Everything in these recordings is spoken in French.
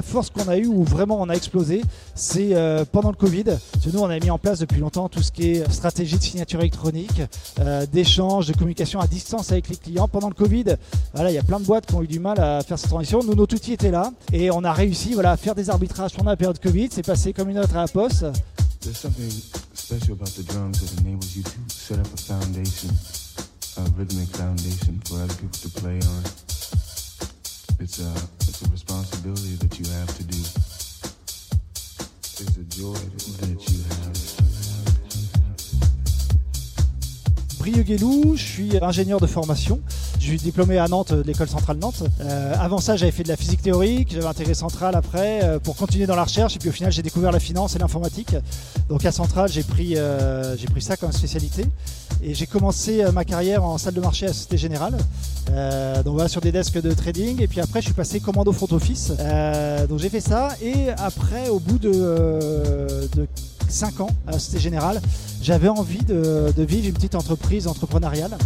la force qu'on a eue, où vraiment on a explosé, c'est euh, pendant le Covid. Nous, on a mis en place depuis longtemps tout ce qui est stratégie de signature électronique, euh, d'échange, de communication à distance avec les clients. Pendant le Covid, voilà, il y a plein de boîtes qui ont eu du mal à faire cette transition. Nous, notre outil était là et on a réussi voilà, à faire des arbitrages pendant la période Covid. C'est passé comme une autre à la poste. There's something special about the drums that enables you to set up a foundation, a rhythmic foundation for other people to play on. It's a, it's a responsibility that you have to do. It's a joy that you have. Brieux je suis ingénieur de formation. Je suis diplômé à Nantes, de l'école centrale Nantes. Euh, avant ça, j'avais fait de la physique théorique, j'avais intégré Centrale après euh, pour continuer dans la recherche. Et puis au final, j'ai découvert la finance et l'informatique. Donc à Centrale, j'ai pris, euh, pris ça comme spécialité. Et j'ai commencé ma carrière en salle de marché à Société Générale. Donc voilà, sur des desks de trading. Et puis après, je suis passé commando front office. Donc j'ai fait ça. Et après, au bout de, de 5 ans à Société Générale, j'avais envie de vivre une petite entreprise entrepreneuriale.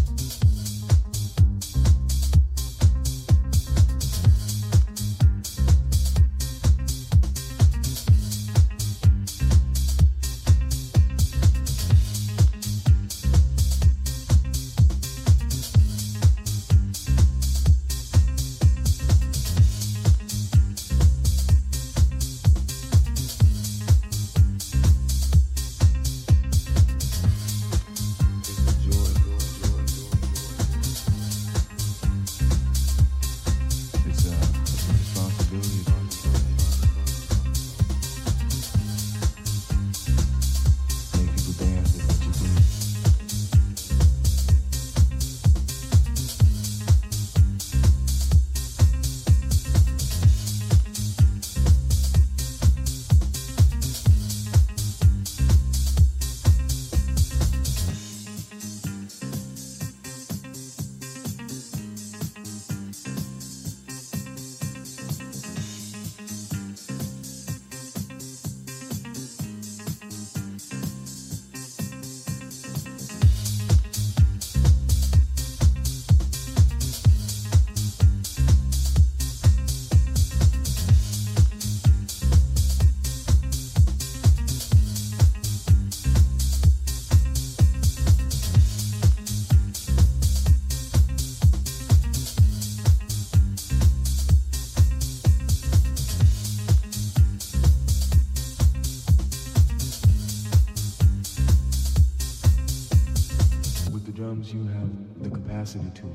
To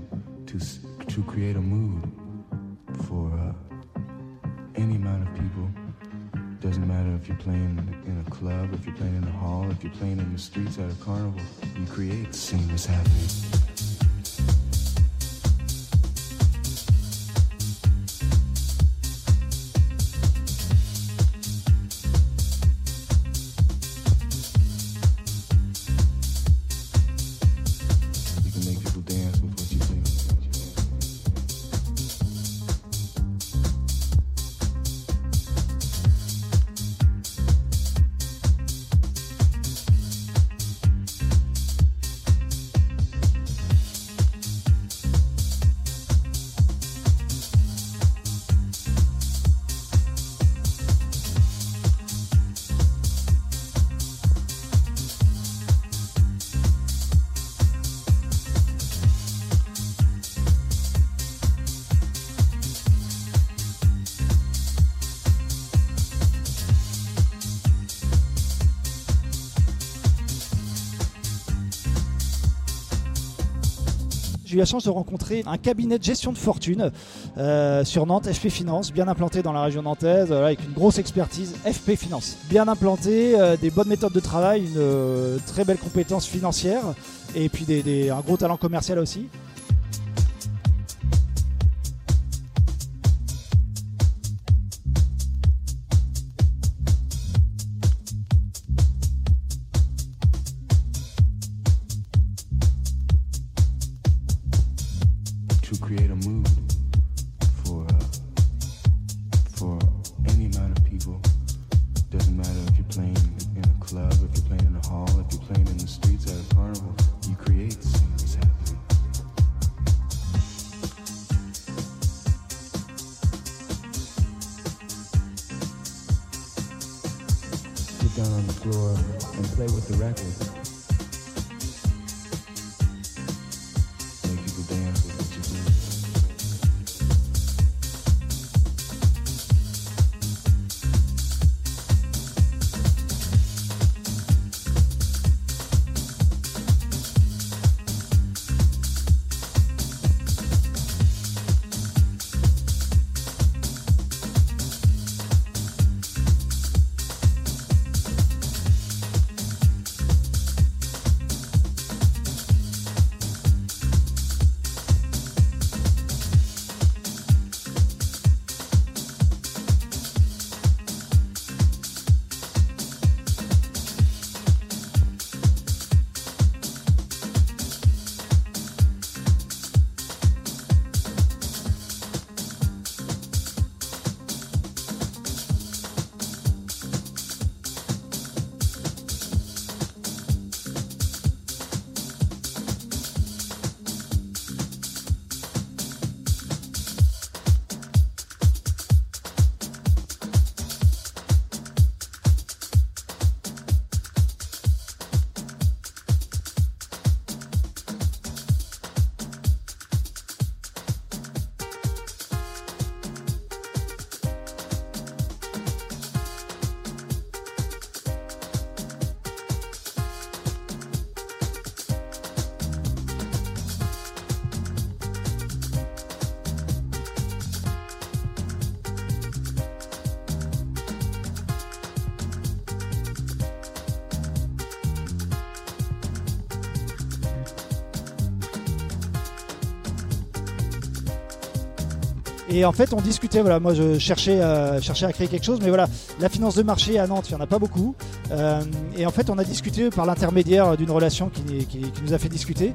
to to create a mood for uh, any amount of people. Doesn't matter if you're playing in a club, if you're playing in a hall, if you're playing in the streets at a carnival. You create the scene J'ai eu la chance de rencontrer un cabinet de gestion de fortune euh, sur Nantes, FP Finance, bien implanté dans la région nantaise, avec une grosse expertise FP Finance. Bien implanté, euh, des bonnes méthodes de travail, une euh, très belle compétence financière et puis un gros talent commercial aussi. Et en fait, on discutait. Voilà, moi, je cherchais, euh, cherchais à créer quelque chose, mais voilà, la finance de marché à Nantes, il n'y en a pas beaucoup. Euh, et en fait, on a discuté par l'intermédiaire d'une relation qui, nous a fait discuter.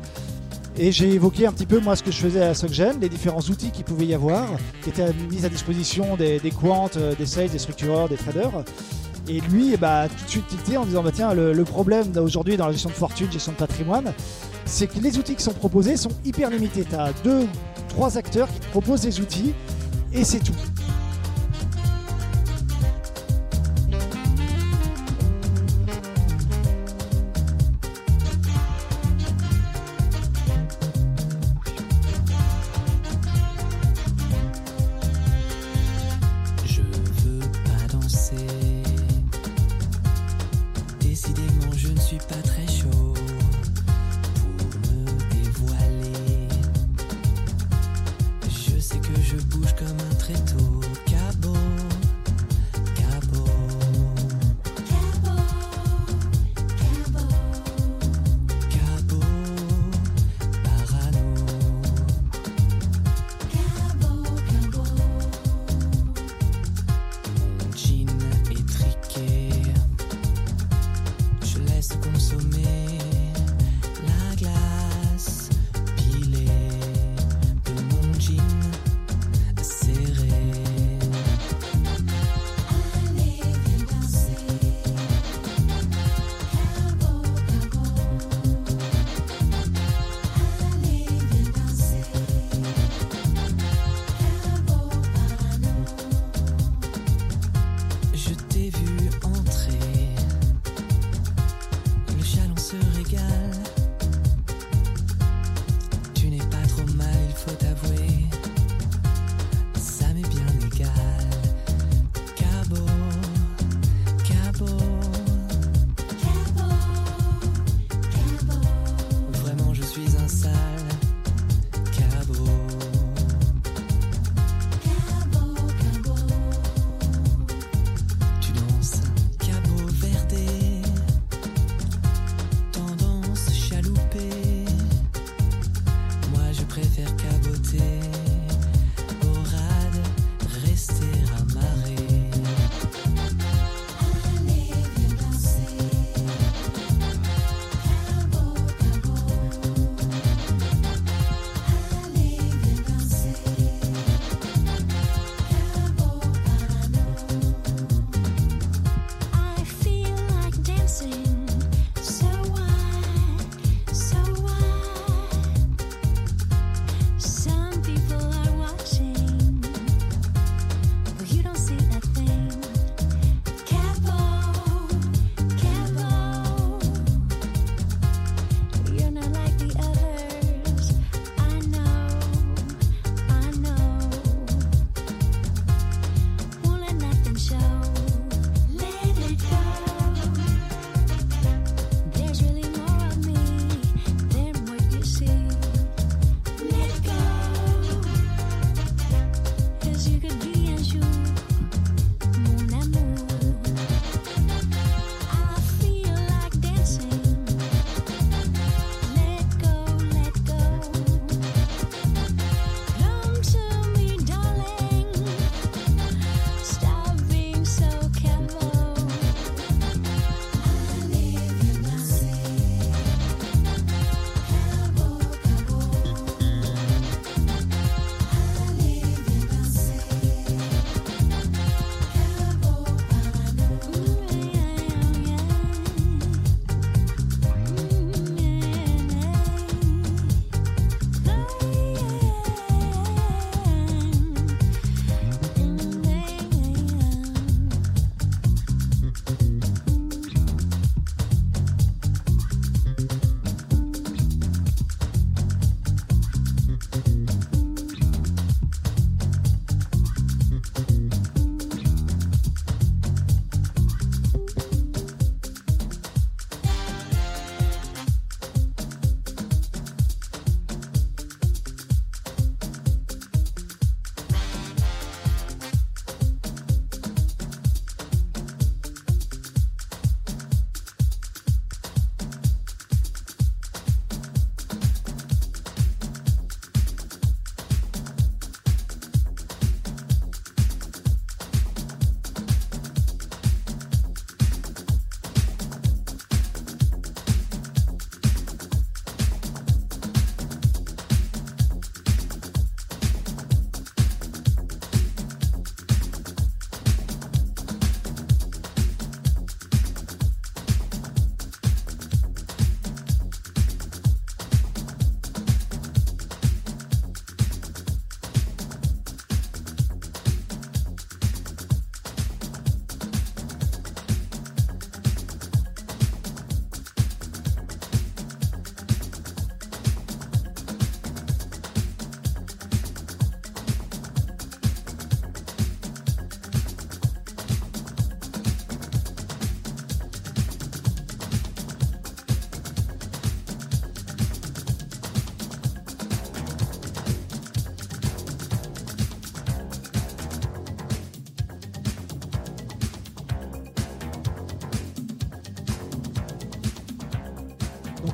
Et j'ai évoqué un petit peu moi ce que je faisais à SocGen, les différents outils qu'il pouvait y avoir, qui étaient mis à disposition des, des quants, euh, des sales, des structureurs, des traders. Et lui, bah, tout de suite tilté en disant bah, tiens, le, le problème aujourd'hui dans la gestion de fortune, gestion de patrimoine, c'est que les outils qui sont proposés sont hyper limités. Tu as deux, trois acteurs qui proposent des outils et c'est tout.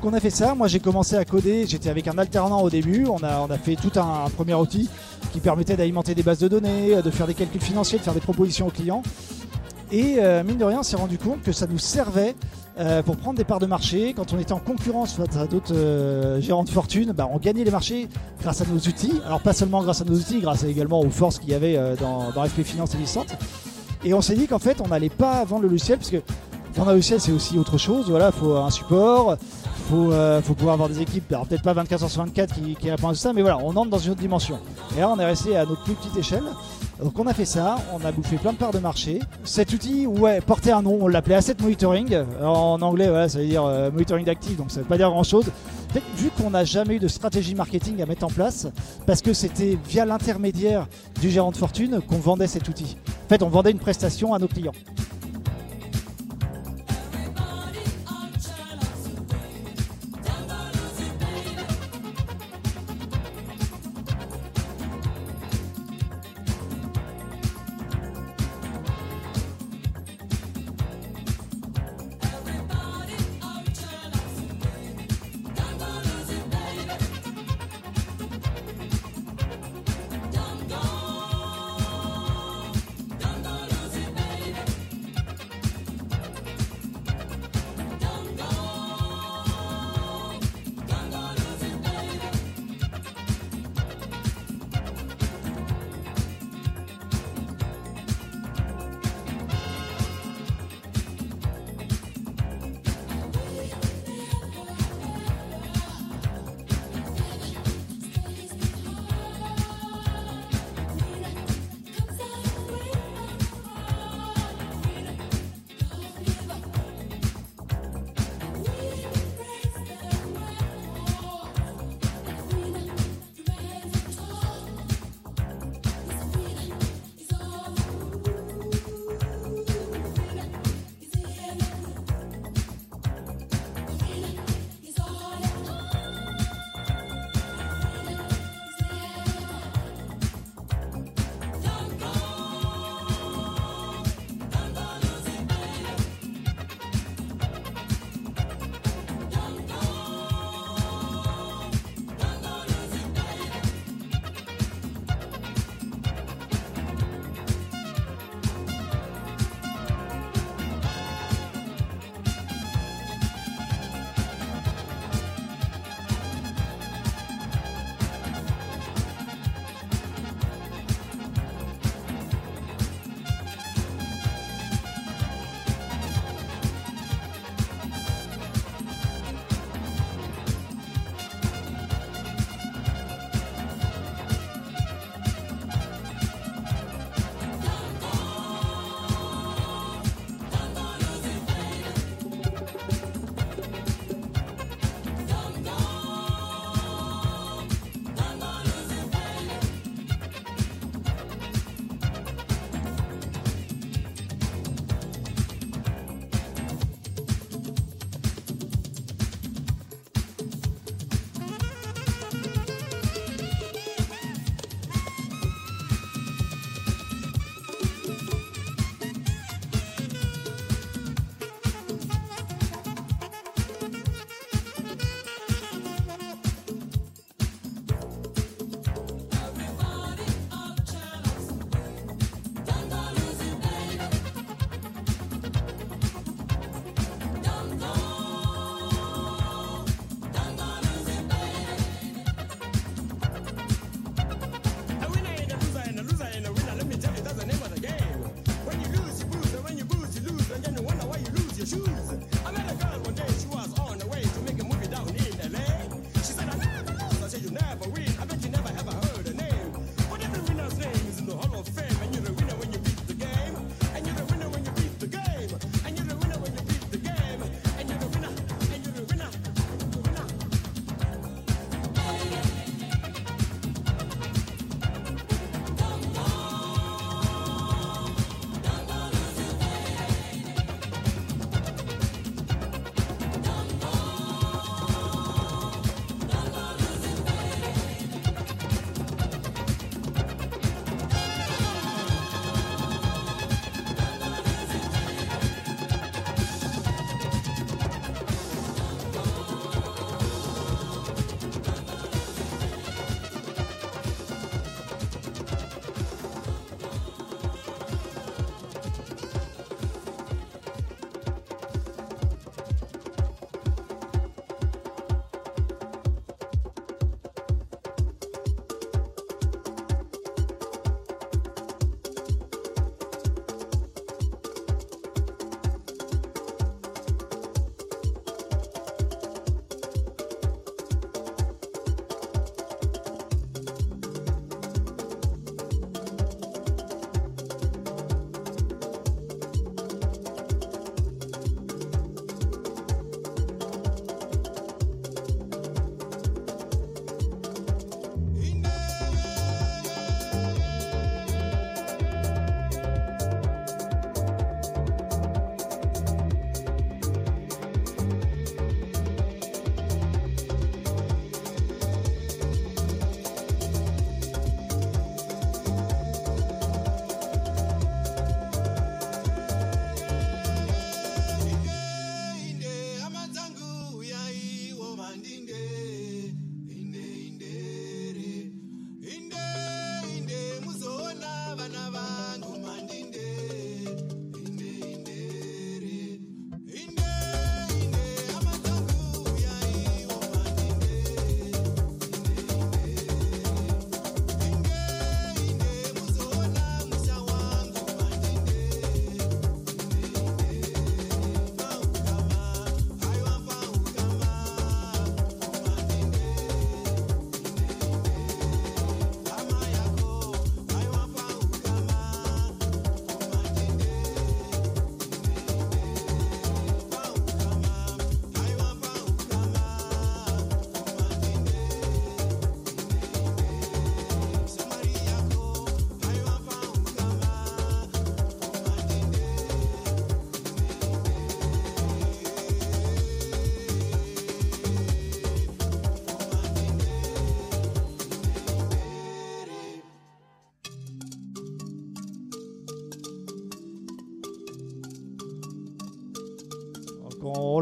Donc on a fait ça, moi j'ai commencé à coder, j'étais avec un alternant au début, on a, on a fait tout un, premier outil qui permettait d'alimenter des bases de données, de faire des calculs financiers, de faire des propositions aux clients. Et euh, mine de rien, on s'est rendu compte que ça nous servait euh, pour prendre des parts de marché. Quand on était en concurrence face à d'autres euh, gérants de fortune, bah, on gagnait les marchés grâce à nos outils. Alors pas seulement grâce à nos outils, grâce également aux forces qu'il y avait euh, dans, dans FP Finance Licente. Et on s'est dit qu'en fait, on n'allait pas vendre le logiciel, parce que vendre un logiciel, c'est aussi autre chose. Voilà, il faut un support, faut, euh, faut pouvoir avoir des équipes, alors peut-être pas 24 sur 24 qui, répondent à ça, mais voilà, on entre dans une autre dimension. Et là, on est resté à notre plus petite échelle. Donc on a fait ça, on a bouffé plein de parts de marché. Cet outil, ouais, portait un nom, on l'appelait Asset Monitoring. En anglais, voilà, ça veut dire euh, monitoring d'actifs, donc ça veut pas dire grand chose. En fait, vu qu'on n'a jamais eu de stratégie marketing à mettre en place, parce que c'était via l'intermédiaire du gérant de fortune qu'on vendait cet outil. En fait, on vendait une prestation à nos clients.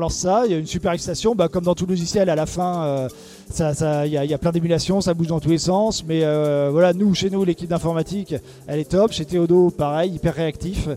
Ça, il y a une super excitation, bah, comme dans tout logiciel, à la fin, euh, ça, ça- il y, a- il y a plein d'émulations, ça bouge dans tous les sens. Mais euh, voilà, nous, chez nous, l'équipe d'informatique, elle est top. Chez Théodo, pareil, hyper réactif.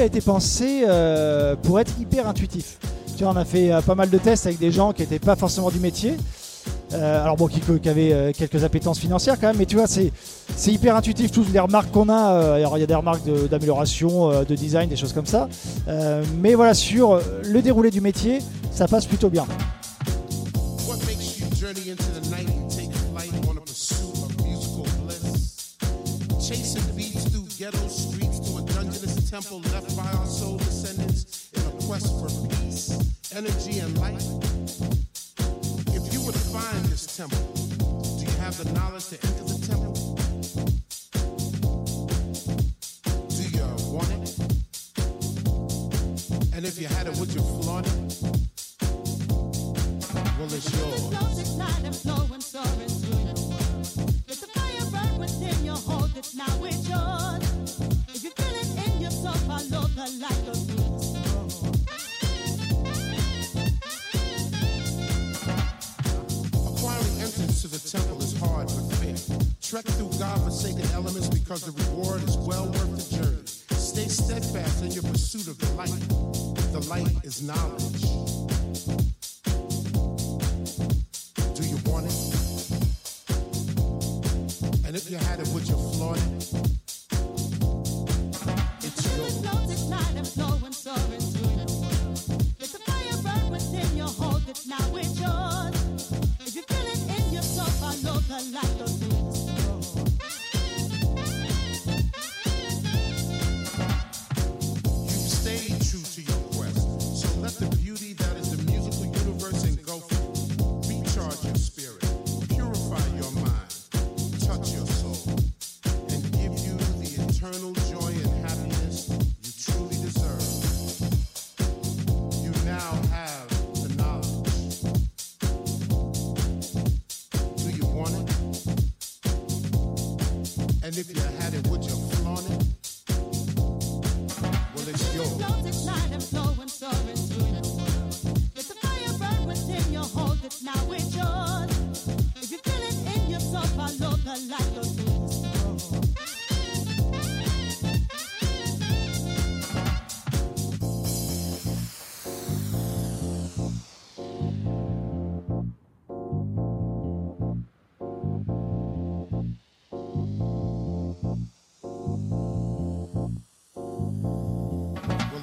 A été pensé euh, pour être hyper intuitif. Tu vois, on a fait euh, pas mal de tests avec des gens qui n'étaient pas forcément du métier. Euh, alors bon, qui, qui avaient quelques appétences financières quand même, mais tu vois, c'est hyper intuitif. Toutes les remarques qu'on a, alors il y a des remarques d'amélioration, de, design, des choses comme ça. Mais voilà, sur le déroulé du métier, ça passe plutôt bien. Temple left by our soul descendants in a quest for peace, energy, and light. If you were to find this temple, do you have the knowledge to enter the temple? Do you want it? And if you had it, would you flaunt it? Well, it's yours. Acquiring entrance to the temple is hard but fair. Trek through God-forsaken elements because the reward is well worth the journey. Stay steadfast your of the light. The And elements because the reward is well worth the journey. Stay steadfast in your pursuit of the light. The light is knowledge. Do you want it? And if you had it, would you flaunt it?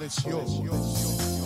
It's yours.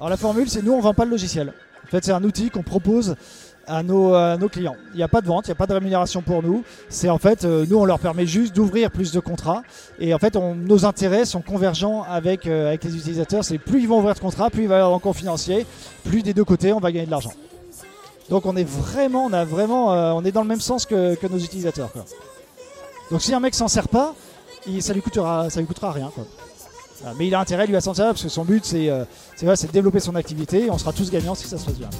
Alors la formule, c'est nous, on vend pas le logiciel. En fait, c'est un outil qu'on propose à nos, nos clients. Il n'y a pas de vente, il n'y a pas de rémunération pour nous. C'est en fait, euh, nous, on leur permet juste d'ouvrir plus de contrats. Et en fait, nos intérêts sont convergents avec, euh, avec les utilisateurs. C'est plus ils vont ouvrir de contrats, plus il va y avoir d'encours financiers, plus des deux côtés, on va gagner de l'argent. Donc on est vraiment, on a vraiment, euh, on est dans le même sens que, que nos utilisateurs. quoi. Donc si un mec s'en sert pas, ça lui coûtera, ça lui coûtera rien. Voilà. Mais il a intérêt lui à s'en servir parce que son but euh, c'est de développer son activité. Et on sera tous gagnants si ça se passe bien.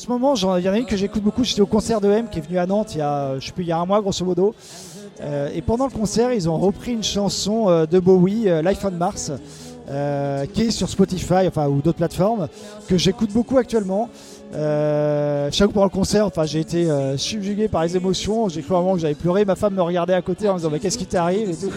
Ce moment, il y en a une que j'écoute beaucoup. J'étais au concert de M qui est venu à Nantes il y a, je sais plus, il y a un mois grosso modo. Euh, et pendant le concert, ils ont repris une chanson euh, de Bowie, euh, Life on Mars, euh, qui est sur Spotify, enfin ou d'autres plateformes, que j'écoute beaucoup actuellement. Euh, chaque fois pendant le concert, enfin, j'ai été euh, subjugué par les émotions. J'ai cru moment que j'avais pleuré. Ma femme me regardait à côté en me disant mais qu'est-ce qui t'arrive et tout.